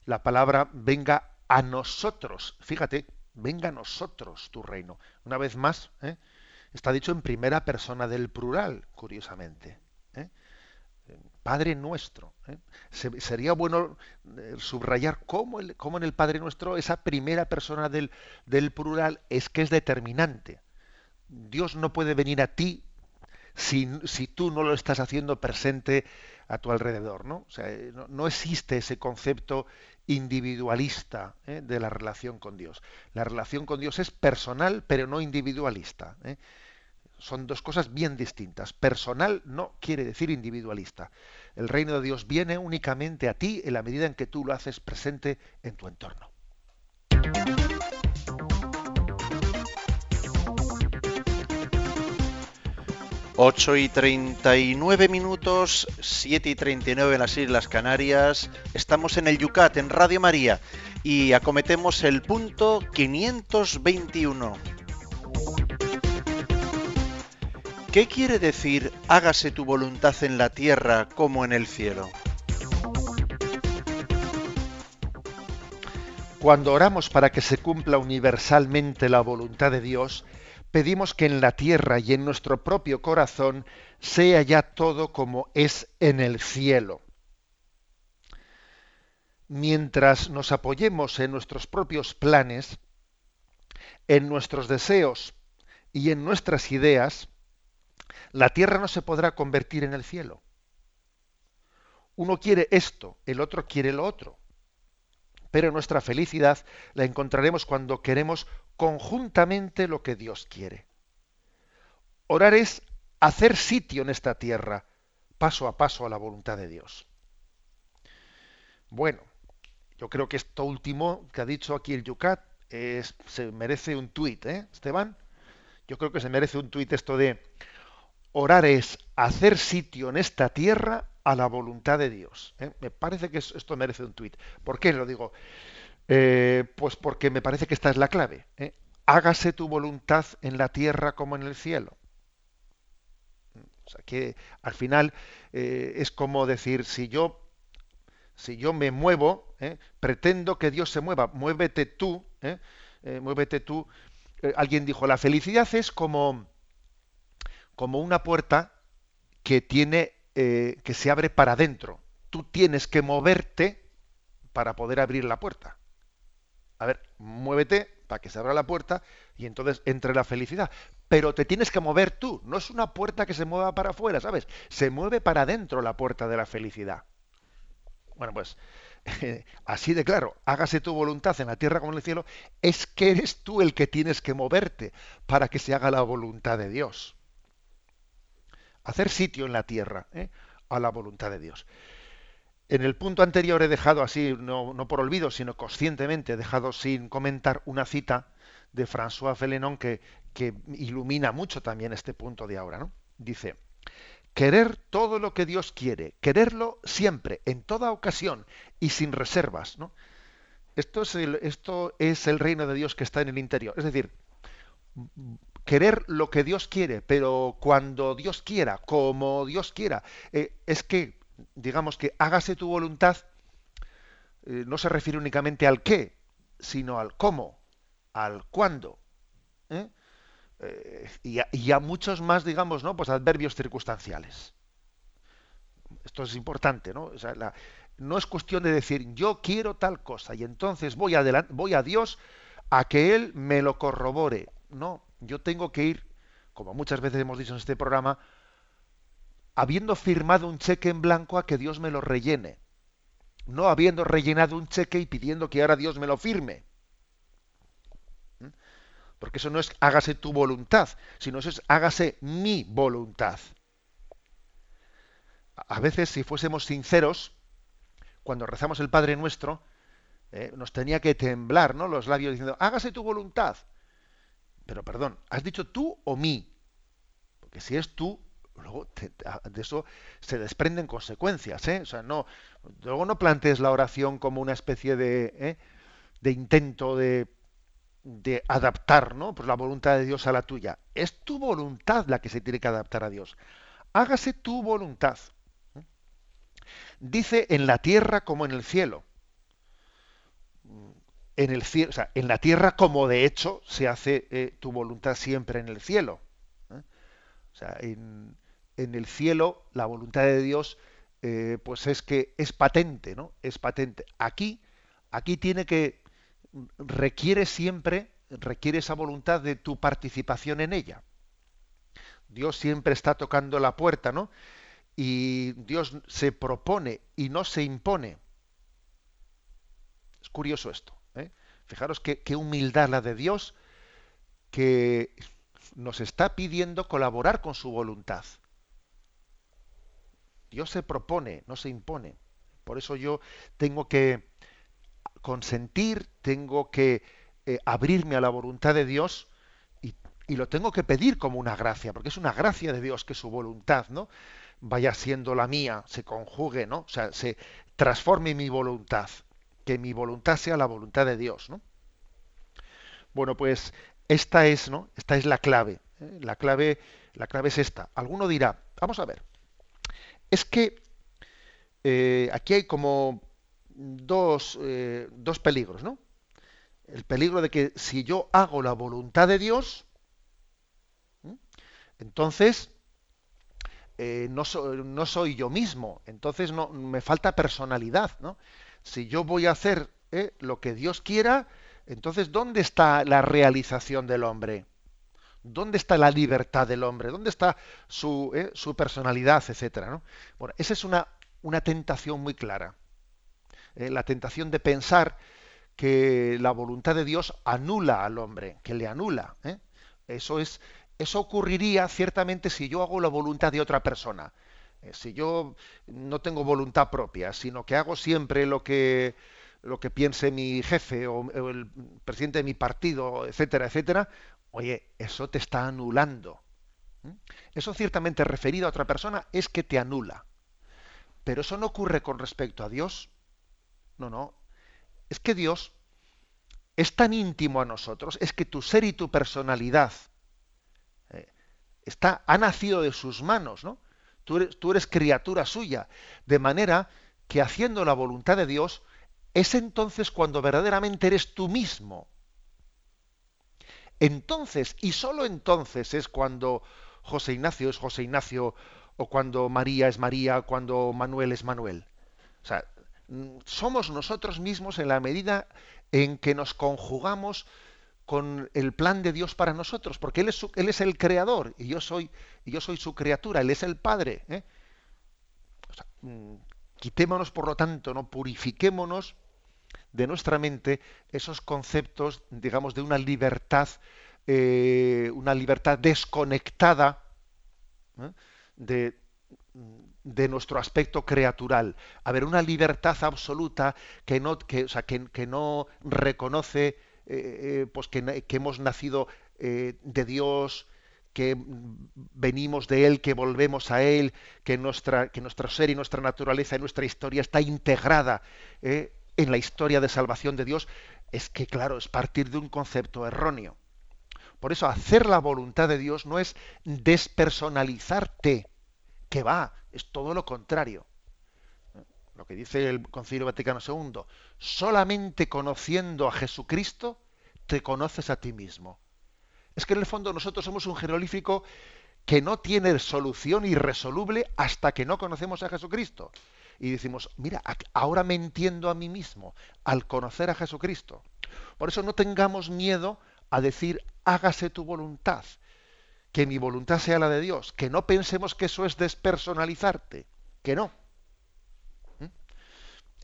la palabra venga a nosotros. Fíjate, venga a nosotros tu reino. Una vez más, ¿eh? Está dicho en primera persona del plural, curiosamente. ¿eh? Padre nuestro. ¿eh? sería bueno eh, subrayar cómo, en el Padre nuestro esa primera persona del, plural es que es determinante. Dios no puede venir a ti si, si tú no lo estás haciendo presente a tu alrededor. ¿no? O sea, no, existe ese concepto individualista de la relación con Dios. La relación con Dios es personal, pero no individualista son dos cosas bien distintas. Personal no quiere decir individualista. El reino de Dios viene únicamente a ti en la medida en que tú lo haces presente en tu entorno. 8 y 39 minutos, 7 y 39 en las Islas Canarias. Estamos en el Yucat, en Radio María, y acometemos el punto 521. ¿Qué quiere decir hágase tu voluntad en la tierra como en el cielo? Cuando oramos para que se cumpla universalmente la voluntad de Dios, pedimos que en la tierra y en nuestro propio corazón sea ya todo como es en el cielo. Mientras nos apoyemos en nuestros propios planes, en nuestros deseos y en nuestras ideas, la tierra no se podrá convertir en el cielo. Uno quiere esto, el otro quiere lo otro. Pero nuestra felicidad la encontraremos cuando queremos conjuntamente lo que Dios quiere. Orar es hacer sitio en esta tierra, paso a paso a la voluntad de Dios. Bueno, yo creo que esto último que ha dicho aquí el Yucat es, se merece un tuit, ¿eh, Esteban? Yo creo que se merece un tuit esto de orar es hacer sitio en esta tierra a la voluntad de Dios. ¿eh? Me parece que esto merece un tuit. ¿Por qué lo digo? Eh, pues porque me parece que esta es la clave. ¿eh? Hágase tu voluntad en la tierra como en el cielo. O sea que al final es como decir, si yo, si yo me muevo, pretendo que Dios se mueva, muévete tú, muévete tú. alguien dijo, la felicidad es como como una puerta que tiene eh, que se abre para adentro. Tú tienes que moverte para poder abrir la puerta. A ver, muévete para que se abra la puerta y entonces entre la felicidad. Pero te tienes que mover tú. No es una puerta que se mueva para afuera, ¿sabes? Se mueve para adentro la puerta de la felicidad. Bueno, pues así de claro, hágase tu voluntad en la tierra como en el cielo, es que eres tú el que tienes que moverte para que se haga la voluntad de Dios hacer sitio en la tierra ¿eh? a la voluntad de Dios. En el punto anterior he dejado así, no, por olvido, sino conscientemente, he dejado sin comentar una cita de François Félenon que, que ilumina mucho también este punto de ahora. ¿no? Dice, querer todo lo que Dios quiere, quererlo siempre, en toda ocasión y sin reservas. ¿no? Esto, es esto es el reino de Dios que está en el interior. Es decir, querer lo que Dios quiere, pero cuando Dios quiera, como Dios quiera. Eh, es que, digamos que hágase tu voluntad, eh, no se refiere únicamente al qué, sino al cómo, al cuándo. ¿eh? Y a, muchos más, digamos, ¿no? Pues adverbios circunstanciales. Esto es importante, ¿no? no es cuestión de decir yo quiero tal cosa y entonces voy, voy a Dios a que Él me lo corrobore. No, yo tengo que ir, como muchas veces hemos dicho en este programa, habiendo firmado un cheque en blanco a que Dios me lo rellene. No habiendo rellenado un cheque y pidiendo que ahora Dios me lo firme. ¿Mm? Porque eso no es hágase tu voluntad, sino eso es hágase mi voluntad. A veces, si fuésemos sinceros, cuando rezamos el Padre Nuestro, eh, nos tenía que temblar ¿no? los labios diciendo, hágase tu voluntad. Pero perdón, ¿has dicho tú o mí? Porque si es tú, luego de eso se desprenden consecuencias, ¿eh? O sea, no, luego no plantees la oración como una especie de, ¿eh? de intento de, de adaptar, ¿no? Pues la voluntad de Dios a la tuya. Es tu voluntad la que se tiene que adaptar a Dios. Hágase tu voluntad. ¿eh? Dice en la tierra como en el cielo en la tierra como de hecho se hace eh, tu voluntad siempre en el cielo. ¿eh? O sea, en, el cielo la voluntad de Dios eh, pues es que es patente, ¿no? Es patente. Aquí, aquí tiene que, requiere siempre, requiere esa voluntad de tu participación en ella. Dios siempre está tocando la puerta, ¿no? Y Dios se propone y no se impone. Es curioso esto. Fijaros qué, humildad la de Dios que nos está pidiendo colaborar con su voluntad. Dios se propone, no se impone. Por eso yo tengo que consentir, tengo que eh, abrirme a la voluntad de Dios y y lo tengo que pedir como una gracia, porque es una gracia de Dios que su voluntad, ¿no? vaya siendo la mía, se conjugue, ¿no? O sea, se transforme mi voluntad, que mi voluntad sea la voluntad de Dios, ¿no? Bueno, pues esta es, ¿no? Esta es la clave. ¿eh? La clave, la clave es esta. Alguno dirá, vamos a ver, es que eh, aquí hay como dos, eh, dos peligros, ¿no? El peligro de que si yo hago la voluntad de Dios, entonces no, no, soy yo mismo, entonces no, me falta personalidad. ¿no? Si yo voy a hacer eh, lo que Dios quiera, entonces ¿dónde está la realización del hombre? ¿Dónde está la libertad del hombre? ¿Dónde está su, eh, personalidad, etcétera? ¿no? Bueno, esa es una, tentación muy clara. la tentación de pensar que la voluntad de Dios anula al hombre, que le anula. Eso es, eso ocurriría ciertamente si yo hago la voluntad de otra persona. Eh, si yo no tengo voluntad propia, sino que hago siempre lo que, lo que piense mi jefe o, el presidente de mi partido, etcétera, etcétera, oye, eso te está anulando. ¿Mm? Eso ciertamente referido a otra persona es que te anula. Pero eso no ocurre con respecto a Dios. No, no. Es que Dios es tan íntimo a nosotros, es que tu ser y tu personalidad está, ha nacido de sus manos, ¿no? Tú eres, criatura suya, de manera que haciendo la voluntad de Dios, es entonces cuando verdaderamente eres tú mismo. Entonces, y sólo entonces es cuando José Ignacio es José Ignacio, o cuando María es María, cuando Manuel es Manuel. O sea, somos nosotros mismos en la medida en que nos conjugamos con el plan de Dios para nosotros, porque Él es, el creador y yo soy, su criatura, Él es el Padre. ¿eh? Mm, quitémonos, por lo tanto, no purifiquémonos de nuestra mente esos conceptos, digamos, de una libertad, eh, una libertad desconectada ¿eh? de, de nuestro aspecto creatural. A ver, una libertad absoluta que no, que no reconoce eh, eh, pues que, hemos nacido eh, de Dios, que venimos de Él, que volvemos a Él, que, nuestra, que nuestro ser y nuestra naturaleza y nuestra historia está integrada en la historia de salvación de Dios, es que, claro, es partir de un concepto erróneo. Por eso, hacer la voluntad de Dios no es despersonalizarte, que va, es todo lo contrario lo que dice el Concilio Vaticano II, solamente conociendo a Jesucristo te conoces a ti mismo. Es que en el fondo nosotros somos un jeroglífico que no tiene solución irresoluble hasta que no conocemos a Jesucristo. Y decimos, mira, ahora me entiendo a mí mismo al conocer a Jesucristo. Por eso no tengamos miedo a decir, hágase tu voluntad, que mi voluntad sea la de Dios, que no pensemos que eso es despersonalizarte, que no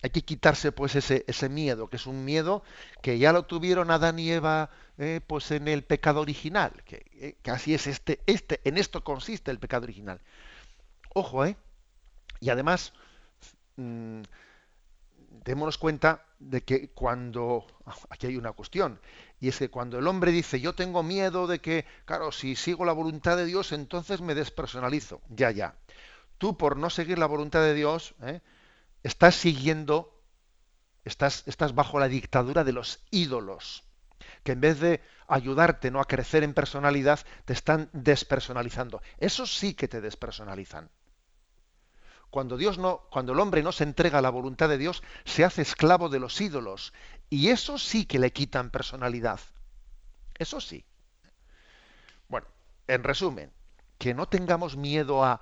hay que quitarse pues ese, miedo, que es un miedo que ya lo tuvieron Adán y Eva eh, pues en el pecado original, que, eh, que, así es este, este, en esto consiste el pecado original. Ojo, ¿eh? Y además, mmm, démonos cuenta de que cuando, aquí hay una cuestión, y es que cuando el hombre dice, yo tengo miedo de que, claro, si sigo la voluntad de Dios, entonces me despersonalizo. Ya, ya. Tú por no seguir la voluntad de Dios, ¿eh? Estás siguiendo, estás, estás bajo la dictadura de los ídolos, que en vez de ayudarte ¿no? a crecer en personalidad, te están despersonalizando. Eso sí que te despersonalizan. Cuando Dios no, cuando el hombre no se entrega a la voluntad de Dios, se hace esclavo de los ídolos. Y eso sí que le quitan personalidad. Eso sí. Bueno, en resumen, que no tengamos miedo a,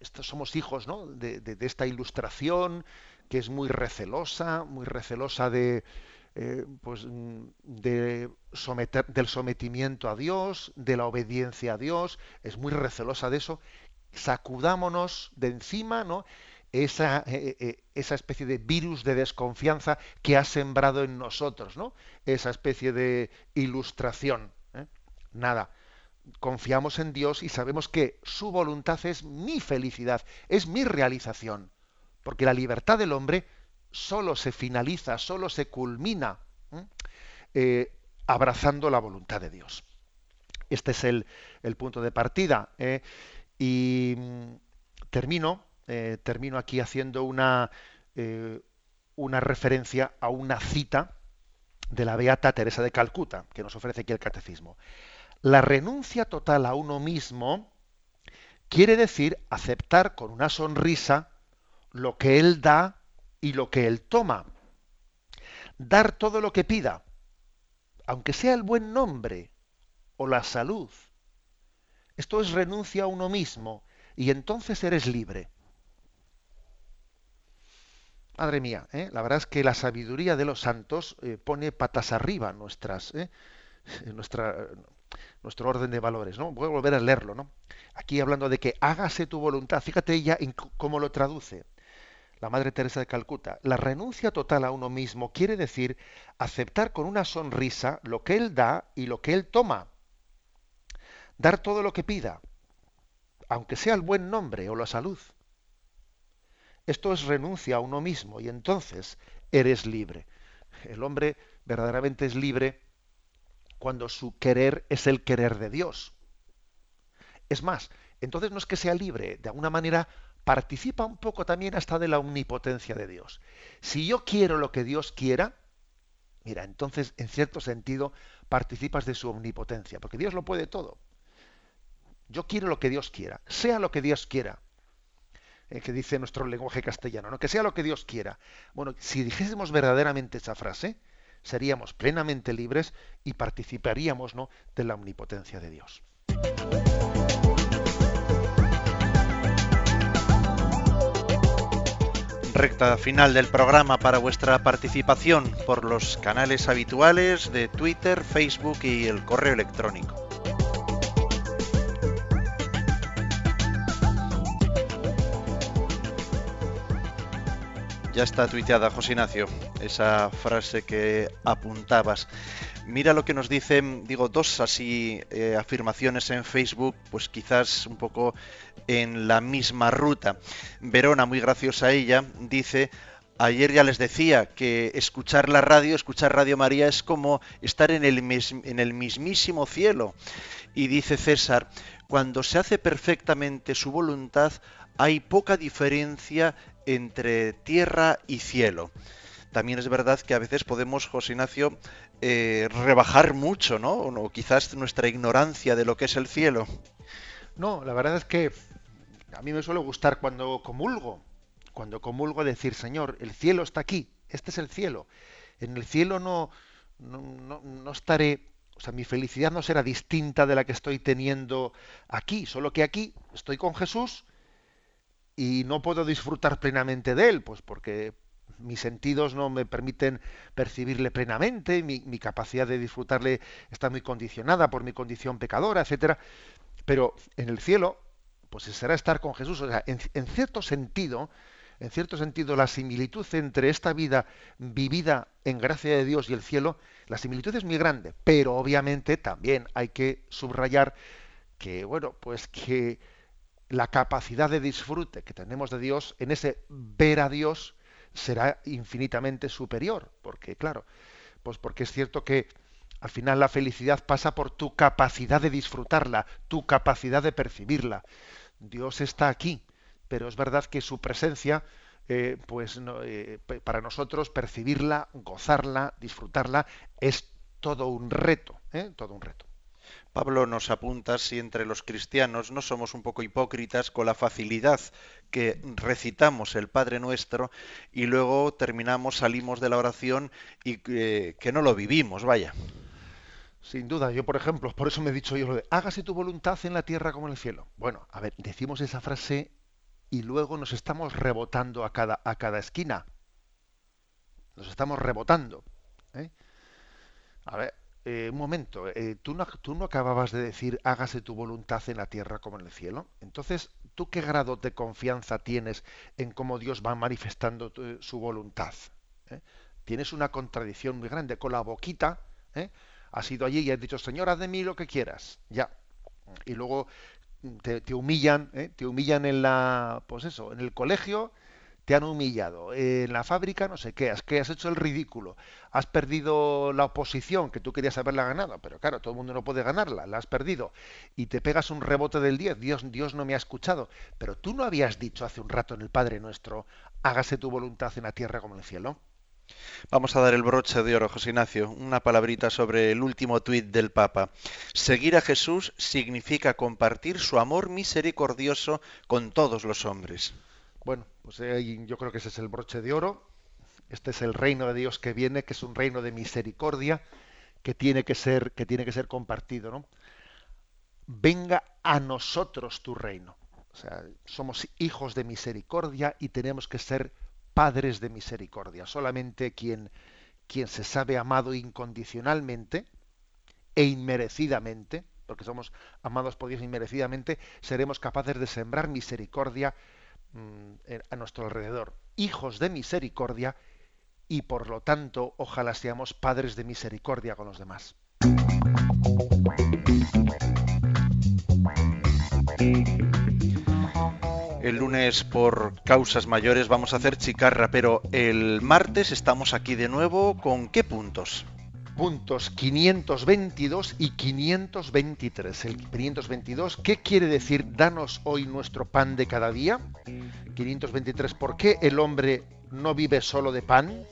estos somos hijos de, esta ilustración que es muy recelosa, muy recelosa de, eh, pues, de someter, del sometimiento a Dios, de la obediencia a Dios, es muy recelosa de eso. Sacudámonos de encima ¿no? esa, eh, eh, esa especie de virus de desconfianza que ha sembrado en nosotros, ¿no? esa especie de ilustración. Nada, confiamos en Dios y sabemos que su voluntad es mi felicidad, es mi realización. Porque la libertad del hombre solo se finaliza, solo se culmina eh, abrazando la voluntad de Dios. Este es el, punto de partida. ¿eh? Y mm, termino, eh, termino aquí haciendo una, una referencia a una cita de la Beata Teresa de Calcuta, que nos ofrece aquí el catecismo. La renuncia total a uno mismo quiere decir aceptar con una sonrisa lo que él da y lo que él toma. Dar todo lo que pida, aunque sea el buen nombre o la salud. Esto es renuncia a uno mismo y entonces eres libre. Madre mía, ¿eh? la verdad es que la sabiduría de los santos eh, pone patas arriba nuestras, ¿eh? nuestra, nuestro orden de valores. ¿no? Voy a volver a leerlo. ¿no? Aquí hablando de que hágase tu voluntad. Fíjate ella en cómo lo traduce. La Madre Teresa de Calcuta. La renuncia total a uno mismo quiere decir aceptar con una sonrisa lo que él da y lo que él toma. Dar todo lo que pida, aunque sea el buen nombre o la salud. Esto es renuncia a uno mismo y entonces eres libre. El hombre verdaderamente es libre cuando su querer es el querer de Dios. Es más, entonces no es que sea libre, de alguna manera participa un poco también hasta de la omnipotencia de Dios. Si yo quiero lo que Dios quiera, mira, entonces en cierto sentido participas de su omnipotencia, porque Dios lo puede todo. Yo quiero lo que Dios quiera, sea lo que Dios quiera. Eh, que dice nuestro lenguaje castellano, ¿no? que sea lo que Dios quiera. Bueno, si dijésemos verdaderamente esa frase, seríamos plenamente libres y participaríamos ¿no? de la omnipotencia de Dios. Recta final del programa para vuestra participación por los canales habituales de Twitter, Facebook y el correo electrónico. Ya está tuiteada, José Ignacio, esa frase que apuntabas. Mira lo que nos dicen, digo, dos así eh, afirmaciones en Facebook, pues quizás un poco en la misma ruta. Verona, muy graciosa ella, dice, ayer ya les decía que escuchar la radio, escuchar Radio María es como estar en el, en el mismísimo cielo. Y dice César, cuando se hace perfectamente su voluntad, hay poca diferencia entre tierra y cielo. También es verdad que a veces podemos, José Ignacio, eh, rebajar mucho, ¿no? O quizás nuestra ignorancia de lo que es el cielo. No, la verdad es que a mí me suele gustar cuando comulgo, cuando comulgo decir, Señor, el cielo está aquí, este es el cielo. En el cielo no, no, no estaré, o sea, mi felicidad no será distinta de la que estoy teniendo aquí, solo que aquí estoy con Jesús y no puedo disfrutar plenamente de él, pues porque mis sentidos no me permiten percibirle plenamente, mi, capacidad de disfrutarle está muy condicionada por mi condición pecadora, etcétera. Pero en el cielo, pues será estar con Jesús. O sea, en cierto sentido, en cierto sentido, la similitud entre esta vida vivida en gracia de Dios y el cielo, la similitud es muy grande. Pero obviamente también hay que subrayar que, bueno, pues que la capacidad de disfrute que tenemos de Dios, en ese ver a Dios, será infinitamente superior. Porque, claro, pues porque es cierto que al final la felicidad pasa por tu capacidad de disfrutarla, tu capacidad de percibirla. Dios está aquí, pero es verdad que su presencia, eh, pues eh, para nosotros percibirla, gozarla, disfrutarla, es todo un reto, ¿eh? todo un reto. Pablo nos apunta si entre los cristianos no somos un poco hipócritas con la facilidad que recitamos el Padre Nuestro y luego terminamos, salimos de la oración y que no lo vivimos, vaya. Sin duda, yo por ejemplo, por eso me he dicho yo lo de hágase tu voluntad en la tierra como en el cielo. Bueno, a ver, decimos esa frase y luego nos estamos rebotando a cada, a cada esquina. Nos estamos rebotando. ¿eh? A ver, eh, un momento, eh, ¿tú, no, tú no acababas de decir hágase tu voluntad en la tierra como en el cielo. Entonces, ¿tú qué grado de confianza tienes en cómo Dios va manifestando su voluntad? ¿Eh? Tienes una contradicción muy grande. Con la boquita, has ido allí y has dicho, Señor, haz de mí lo que quieras. Ya. Y luego te, te humillan, te humillan en la, pues eso, en el colegio, te han humillado, en la fábrica no sé qué, has, que has hecho el ridículo, has perdido la oposición que tú querías haberla ganado, pero claro, todo el mundo no puede ganarla, la has perdido, y te pegas un rebote del 10, Dios, Dios no me ha escuchado, pero tú no habías dicho hace un rato en el Padre Nuestro, hágase tu voluntad en la tierra como en el cielo. Vamos a dar el broche de oro, José Ignacio, una palabrita sobre el último tuit del Papa. Seguir a Jesús significa compartir su amor misericordioso con todos los hombres. Bueno, pues eh, yo creo que ese es el broche de oro. Este es el reino de Dios que viene, que es un reino de misericordia, que tiene que ser, que tiene que ser compartido, ¿no? Venga a nosotros tu reino. O sea, somos hijos de misericordia y tenemos que ser padres de misericordia. Solamente quien, quien se sabe amado incondicionalmente e inmerecidamente, porque somos amados por Dios inmerecidamente, seremos capaces de sembrar misericordia Mm, a nuestro alrededor, hijos de misericordia y por lo tanto ojalá seamos padres de misericordia con los demás. El lunes por causas mayores vamos a hacer chicarra, pero el martes estamos aquí de nuevo con qué puntos? Puntos 522 y 523. El 522, ¿qué quiere decir danos hoy nuestro pan de cada día? 523, ¿por qué el hombre no vive solo de pan?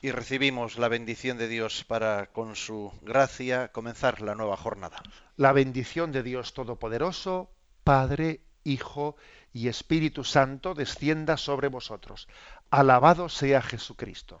Y recibimos la bendición de Dios para, con su gracia, comenzar la nueva jornada. La bendición de Dios Todopoderoso, Padre, Hijo y Espíritu Santo, descienda sobre vosotros. Alabado sea Jesucristo.